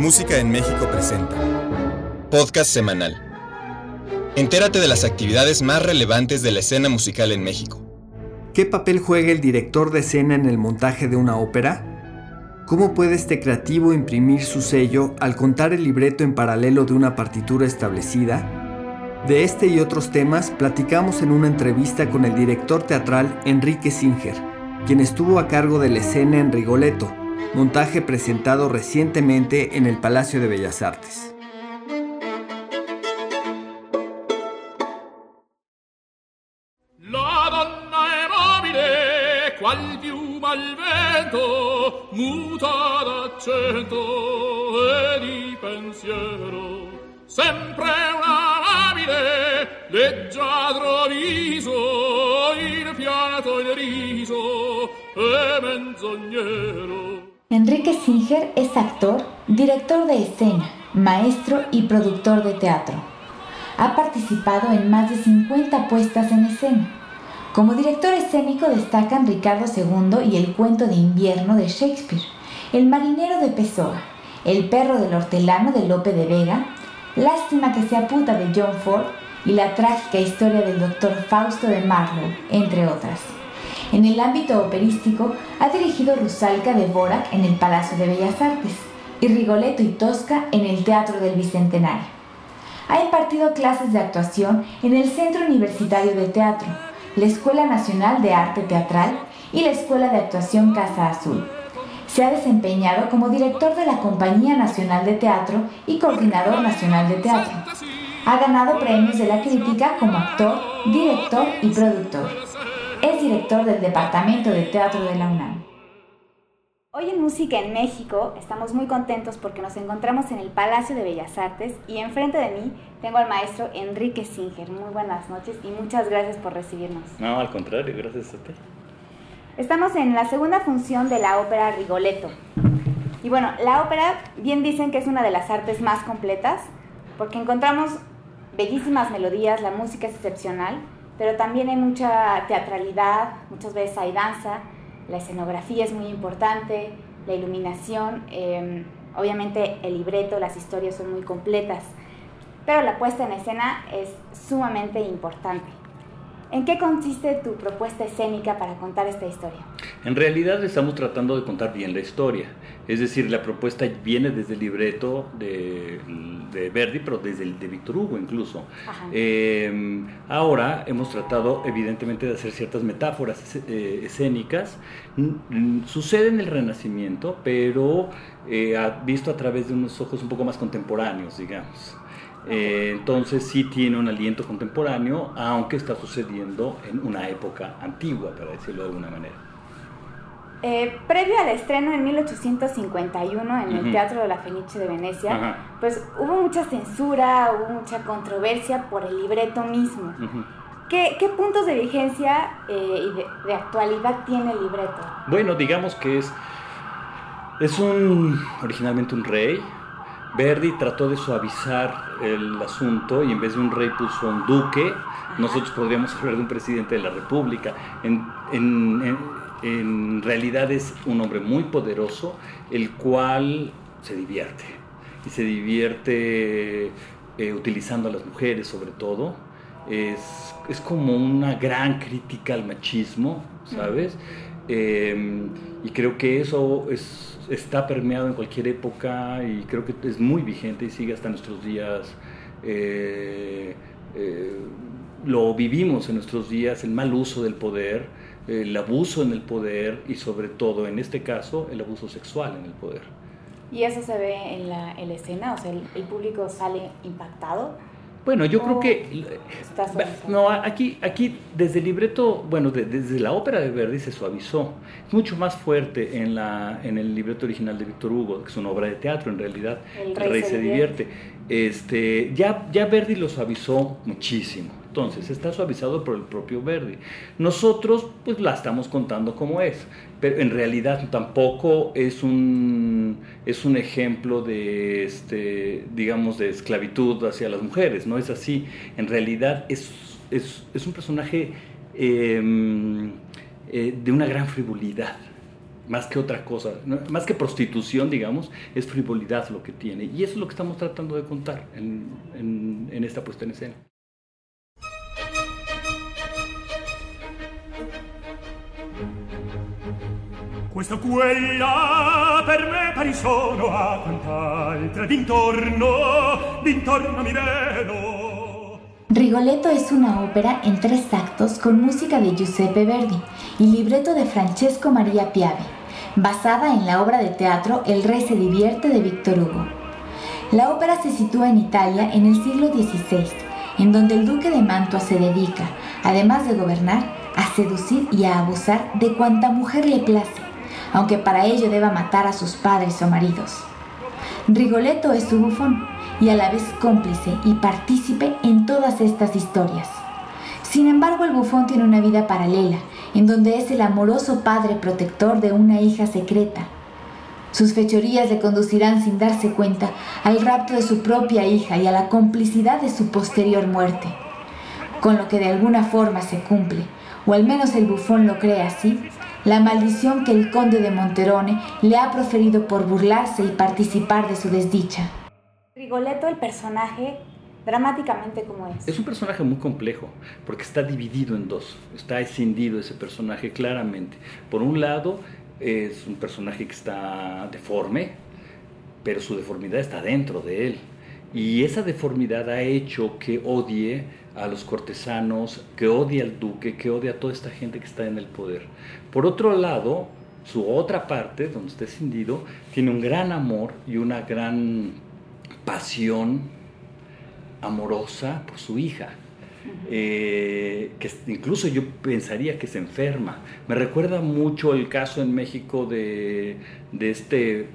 Música en México presenta. Podcast semanal. Entérate de las actividades más relevantes de la escena musical en México. ¿Qué papel juega el director de escena en el montaje de una ópera? ¿Cómo puede este creativo imprimir su sello al contar el libreto en paralelo de una partitura establecida? De este y otros temas platicamos en una entrevista con el director teatral Enrique Singer, quien estuvo a cargo de la escena en Rigoletto, montaje presentado recientemente en el Palacio de Bellas Artes. La donna è mobile, qual piuma al vento, muta d'accento e di pensiero. Sempre una labile, leggiadro viso, il fiato il riso e menzognero. Enrique Singer es actor, director de escena, maestro y productor de teatro. Ha participado en más de 50 puestas en escena. Como director escénico destacan Ricardo II y el cuento de invierno de Shakespeare, El marinero de Pessoa, El perro del hortelano de Lope de Vega, Lástima que sea puta de John Ford y la trágica historia del doctor Fausto de Marlowe, entre otras. En el ámbito operístico, ha dirigido Rusalka de Borac en el Palacio de Bellas Artes y Rigoletto y Tosca en el Teatro del Bicentenario. Ha impartido clases de actuación en el Centro Universitario de Teatro, la Escuela Nacional de Arte Teatral y la Escuela de Actuación Casa Azul. Se ha desempeñado como director de la Compañía Nacional de Teatro y coordinador nacional de teatro. Ha ganado premios de la crítica como actor, director y productor. Es director del Departamento de Teatro de la UNAM. Hoy en Música en México estamos muy contentos porque nos encontramos en el Palacio de Bellas Artes y enfrente de mí tengo al maestro Enrique Singer. Muy buenas noches y muchas gracias por recibirnos. No, al contrario, gracias a ti. Estamos en la segunda función de la ópera Rigoletto. Y bueno, la ópera bien dicen que es una de las artes más completas porque encontramos bellísimas melodías, la música es excepcional, pero también hay mucha teatralidad, muchas veces hay danza, la escenografía es muy importante, la iluminación, eh, obviamente el libreto, las historias son muy completas, pero la puesta en escena es sumamente importante. ¿En qué consiste tu propuesta escénica para contar esta historia? En realidad estamos tratando de contar bien la historia. Es decir, la propuesta viene desde el libreto de, de Verdi, pero desde el de Víctor Hugo incluso. Eh, ahora hemos tratado evidentemente de hacer ciertas metáforas eh, escénicas. Sucede en el Renacimiento, pero eh, visto a través de unos ojos un poco más contemporáneos, digamos. Eh, entonces sí tiene un aliento contemporáneo, aunque está sucediendo en una época antigua, para decirlo de alguna manera. Eh, previo al estreno en 1851 en el Teatro de la Fenice de Venecia, pues hubo mucha censura, hubo mucha controversia por el libreto mismo. ¿Qué, ¿Qué, puntos de vigencia eh, y de, de, actualidad tiene el libreto? Bueno, digamos que es, es un, originalmente un rey, Verdi trató de suavizar el asunto y en vez de un rey puso un duque. Nosotros podríamos hablar de un presidente de la República. En, en, en, en, realidad es un hombre muy poderoso, el cual se divierte. Y se divierte eh, utilizando a las mujeres sobre todo. Es, es, como una gran crítica al machismo, ¿sabes? Eh, y creo que eso es, está permeado en cualquier época y creo que es muy vigente y sigue hasta nuestros días. Eh, eh, lo vivimos en nuestros días, el mal uso del poder, el abuso en el poder y sobre todo en este caso el abuso sexual en el poder. ¿Y eso se ve en la, en la escena? O sea, el, el público sale impactado. Bueno, yo creo que no aquí aquí desde el libreto, bueno, de, desde la ópera de Verdi se suavizó. Es mucho más fuerte en la en el libreto original de Víctor Hugo, que es una obra de teatro en realidad. El rey, el rey se, se divierte. divierte. Este, ya ya Verdi lo suavizó muchísimo. Entonces está suavizado por el propio Verdi. Nosotros pues la estamos contando como es, pero en realidad tampoco es un, es un ejemplo de, este, digamos, de esclavitud hacia las mujeres, no es así. En realidad es, es, un personaje eh, eh, de una gran frivolidad. más que otra cosa, más que prostitución, digamos, es frivolidad lo que tiene. Y eso es lo que estamos tratando de contar en, en esta puesta en escena. Questa quella per me pari sono a quant'altra d'intorno, d'intorno mi vedo. Rigoletto es una ópera en tres actos con música de Giuseppe Verdi y libreto de Francesco Maria Piave, basada en la obra de teatro El rey se divierte de Víctor Hugo. La ópera se sitúa en Italia en el siglo XVI, en donde el duque de Mantua se dedica, además de gobernar, a seducir y a abusar de cuanta mujer le place aunque para ello deba matar a sus padres o maridos. Rigoletto es su bufón y a la vez cómplice y partícipe en todas estas historias. Sin embargo, el bufón tiene una vida paralela, en donde es el amoroso padre protector de una hija secreta. Sus fechorías le conducirán sin darse cuenta al rapto de su propia hija y a la complicidad de su posterior muerte. Con lo que de alguna forma se cumple, o al menos el bufón lo cree así, la maldición que el conde de Monterone le ha proferido por burlarse y participar de su desdicha. Rigoletto, el personaje, dramáticamente como es. Es un personaje muy complejo, porque está dividido en dos, está escindido ese personaje claramente. Por un lado, es un personaje que está deforme, pero su deformidad está dentro de él. Y esa deformidad ha hecho que odie a los cortesanos, que odie al duque, que odie a toda esta gente que está en el poder. Por otro lado, su otra parte, donde está escindido, tiene un gran amor y una gran pasión amorosa por su hija. Eh, que incluso yo pensaría que se enferma. Me recuerda mucho el caso en México de, de este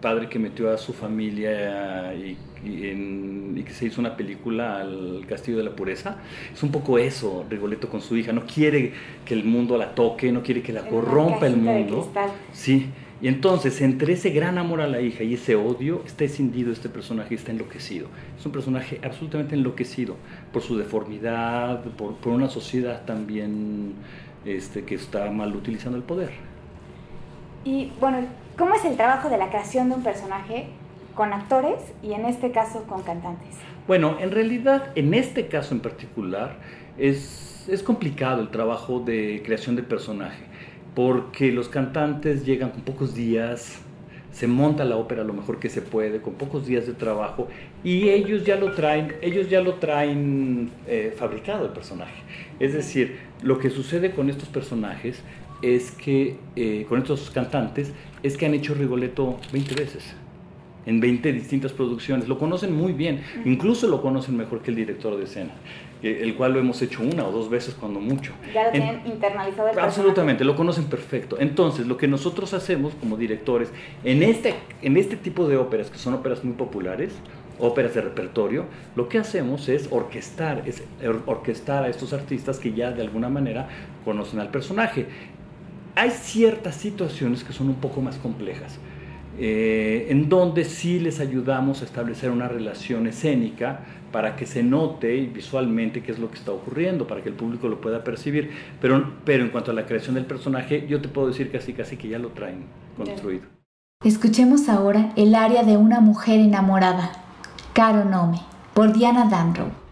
padre que metió a su familia y, que se hizo una película al Castillo de la Pureza. Es un poco eso, Rigoletto con su hija. No quiere que el mundo la toque, no quiere que la corrompa el mundo. Sí. Y entonces, entre ese gran amor a la hija y ese odio, está escindido este personaje, está enloquecido. Es un personaje absolutamente enloquecido por su deformidad, por, por una sociedad también este, que está mal utilizando el poder. Y bueno, ¿cómo es el trabajo de la creación de un personaje con actores y en este caso con cantantes? Bueno, en realidad, en este caso en particular, es, es complicado el trabajo de creación de personaje porque los cantantes llegan con pocos días, se monta la ópera lo mejor que se puede, con pocos días de trabajo, y ellos ya lo traen, ellos ya lo traen eh, fabricado el personaje. Es decir, lo que sucede con estos personajes es que, eh, con estos cantantes, es que han hecho Rigoletto 20 veces en 20 distintas producciones. Lo conocen muy bien, incluso lo conocen mejor que el director de escena, el cual lo hemos hecho una o dos veces cuando mucho. Ya lo tienen internalizado el Absolutamente, lo conocen perfecto. Entonces, lo que nosotros hacemos como directores en este, en este tipo de óperas, que son óperas muy populares, óperas de repertorio, lo que hacemos es orquestar, es orquestar a estos artistas que ya de alguna manera conocen al personaje. Hay ciertas situaciones que son un poco más complejas. Eh, en donde sí les ayudamos a establecer una relación escénica para que se note visualmente qué es lo que está ocurriendo, para que el público lo pueda percibir. Pero, pero en cuanto a la creación del personaje, yo te puedo decir casi casi que ya lo traen construido. Escuchemos ahora el área de una mujer enamorada, Caro Nome, por Diana Danrow.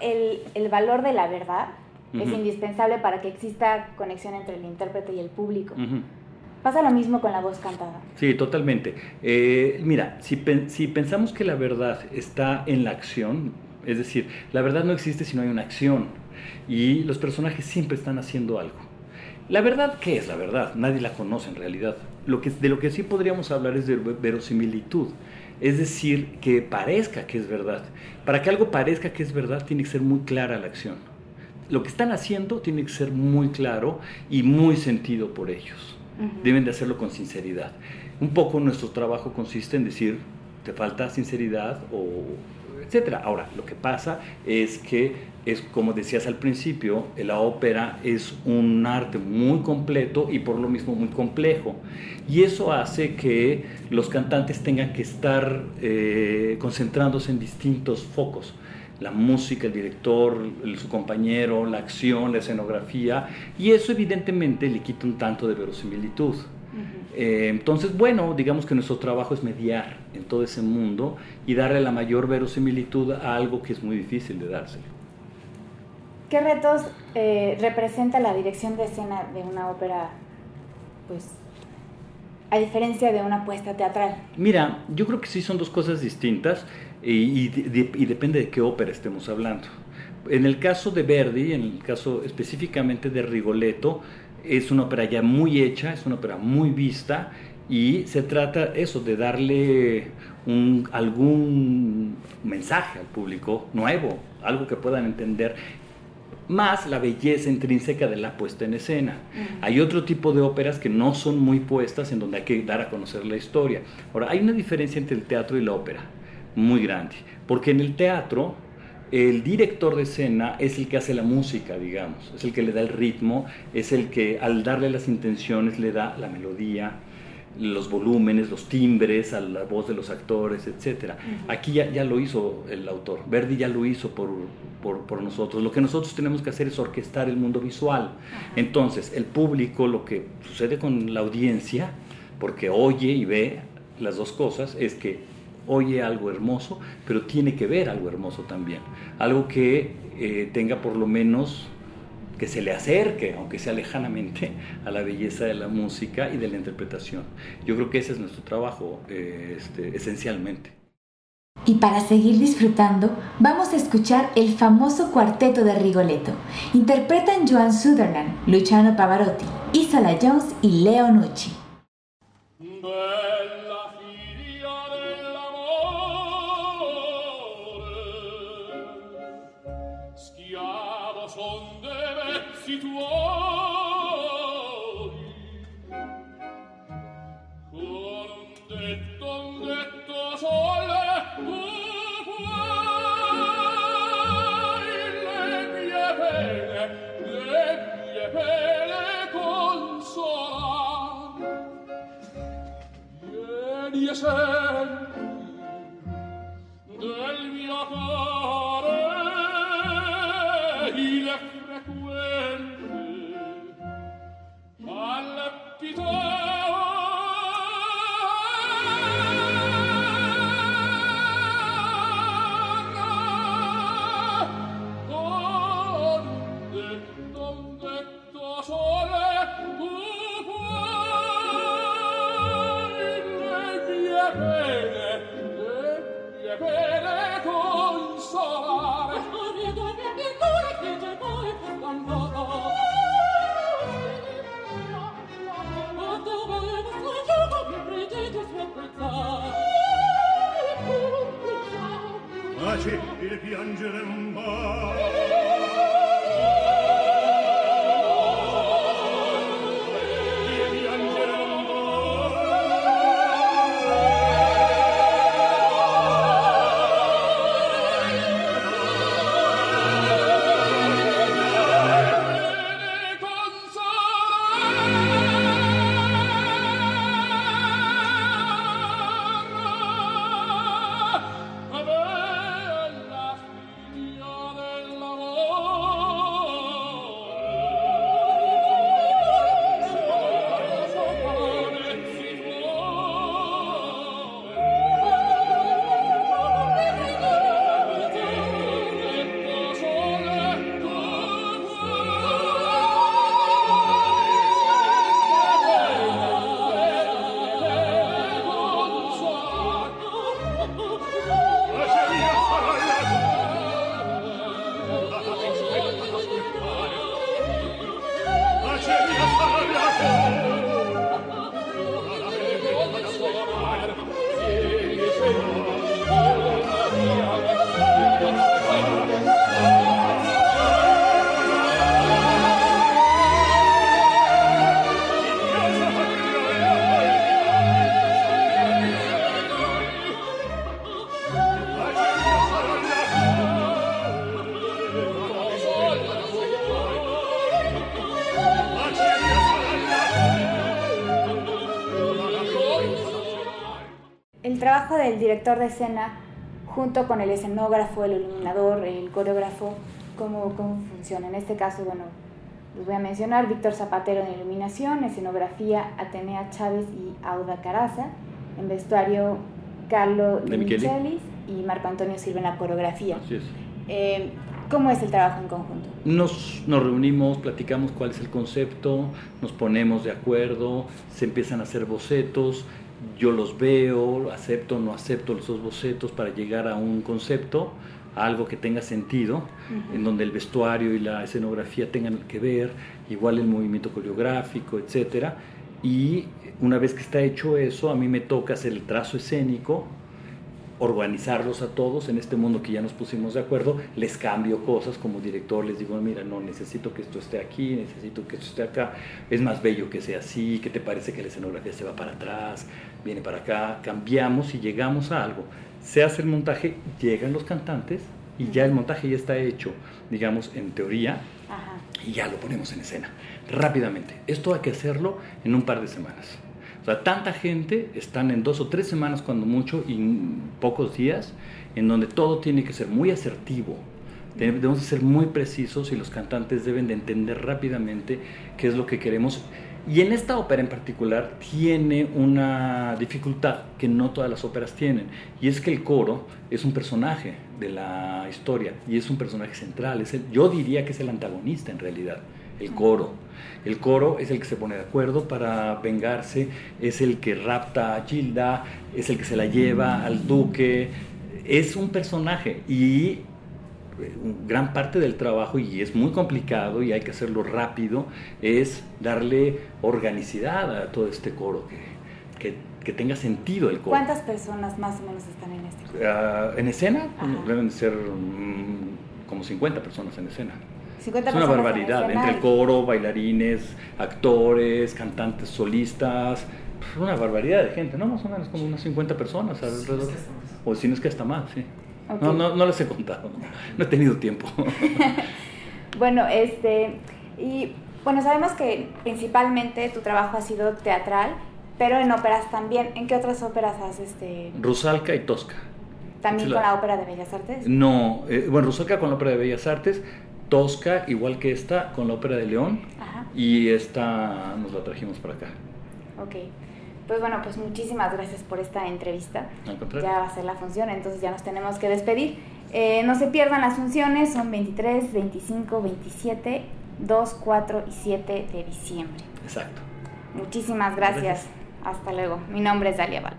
en El, el, valor de la verdad es indispensable para que exista conexión entre el intérprete y el público. Pasa lo mismo con la voz cantada. Sí, totalmente. Eh, mira, si, pen, si, pensamos que la verdad está en la acción, es decir, la verdad no existe si no hay una acción y los personajes siempre están haciendo algo. La verdad, ¿qué es la verdad? Nadie la conoce en realidad. Lo que, de lo que sí podríamos hablar es de verosimilitud. Es decir, que parezca que es verdad. Para que algo parezca que es verdad, tiene que ser muy clara la acción. Lo que están haciendo tiene que ser muy claro y muy sentido por ellos. Deben de hacerlo con sinceridad. Un poco nuestro trabajo consiste en decir, te falta sinceridad o Ahora, lo que pasa es que es como decías al principio, la ópera es un arte muy completo y por lo mismo muy complejo. Y eso hace que los cantantes tengan que estar eh, concentrándose en distintos focos. La música, el director, su compañero, la acción, la escenografía. Y eso evidentemente le quita un tanto de verosimilitud. Eh, entonces, bueno, digamos que nuestro trabajo es mediar en todo ese mundo y darle la mayor verosimilitud a algo que es muy difícil de dárselo. ¿Qué retos eh, representa la dirección de escena de una ópera, pues, a diferencia de una puesta teatral? Mira, yo creo que sí son dos cosas distintas y, depende de qué ópera estemos hablando. En el caso de Verdi, en el caso específicamente de Rigoletto, es una ópera ya muy hecha, es una ópera muy vista y se trata eso de darle algún mensaje al público nuevo, algo que puedan entender más la belleza intrínseca de la puesta en escena. Hay otro tipo de óperas que no son muy puestas en donde hay que dar a conocer la historia. Ahora, hay una diferencia entre el teatro y la ópera, muy grande, porque en el teatro el director de escena es el que hace la música, digamos, es el que le da el ritmo, es el que al darle las intenciones le da la melodía, los volúmenes, los timbres, a la voz de los actores, etc. Aquí ya, ya, lo hizo el autor, Verdi ya lo hizo por, por, nosotros. Lo que nosotros tenemos que hacer es orquestar el mundo visual. Entonces, el público, lo que sucede con la audiencia, porque oye y ve las dos cosas, es que oye algo hermoso, pero tiene que ver algo hermoso también. Algo que eh, tenga por lo menos que se le acerque, aunque sea lejanamente, a la belleza de la música y de la interpretación. Yo creo que ese es nuestro trabajo eh, este, esencialmente. Y para seguir disfrutando, vamos a escuchar el famoso cuarteto de Rigoletto. Interpretan Joan Sutherland, Luciano Pavarotti, Isola Jones y Leo Nucci. to all. Trabajo del director de escena junto con el escenógrafo, el iluminador, el coreógrafo, ¿cómo, cómo funciona? En este caso, bueno, los voy a mencionar, Víctor Zapatero en iluminación, escenografía Atenea Chávez y Auda Caraza, en vestuario Carlo de Michelis y Marco Antonio Silva en la coreografía. Así es. Eh, ¿Cómo es el trabajo en conjunto? Nos, nos reunimos, platicamos cuál es el concepto, nos ponemos de acuerdo, se empiezan a hacer bocetos, yo los veo, acepto o no acepto los dos bocetos para llegar a un concepto, a algo que tenga sentido, en donde el vestuario y la escenografía tengan que ver, igual el movimiento coreográfico, etc. Y una vez que está hecho eso, a mí me toca hacer el trazo escénico, organizarlos a todos en este mundo que ya nos pusimos de acuerdo, les cambio cosas como director, les digo, mira, no, necesito que esto esté aquí, necesito que esto esté acá, es más bello que sea así, ¿qué te parece que la escenografía se va para atrás, viene para acá? Cambiamos y llegamos a algo. Se hace el montaje, llegan los cantantes y ya el montaje ya está hecho, digamos, en teoría, y ya lo ponemos en escena, rápidamente. Esto hay que hacerlo en un par de semanas. O sea, tanta gente, están en dos o tres semanas cuando mucho y pocos días, en donde todo tiene que ser muy asertivo. Debemos ser muy precisos y los cantantes deben de entender rápidamente qué es lo que queremos. Y en esta ópera en particular tiene una dificultad que no todas las óperas tienen, y es que el coro es un personaje de la historia y es un personaje central. Es el, yo diría que es el antagonista en realidad el coro. El coro es el que se pone de acuerdo para vengarse, es el que rapta a Gilda, es el que se la lleva al duque, es un personaje y gran parte del trabajo, y es muy complicado y hay que hacerlo rápido, es darle organicidad a todo este coro, que, que, tenga sentido el coro. ¿Cuántas personas más o menos están en este coro? Ah, en escena deben ser mm, como 50 personas en escena es una barbaridad, entre el coro, bailarines, actores, cantantes solistas, una barbaridad de gente, ¿no? Más o menos como unas 50 personas alrededor. O si no es que hasta más, sí. No, no, no les he contado, no he tenido tiempo. bueno, este, y bueno, sabemos que principalmente tu trabajo ha sido teatral, pero en óperas también. ¿En qué otras óperas has este? Rusalka y Tosca. ¿También con la Ópera de Bellas Artes? No, eh, bueno, Rusalka con la Ópera de Bellas Artes, Tosca, igual que esta, con la Ópera de León. Y esta nos la trajimos para acá. Ok. Pues bueno, pues muchísimas gracias por esta entrevista. Ya va a ser la función, entonces ya nos tenemos que despedir. Eh, no se pierdan las funciones, son 23, 25, 27, 2, 4 y 7 de diciembre. Exacto. Muchísimas gracias. Hasta luego. Mi nombre es Dalia Val.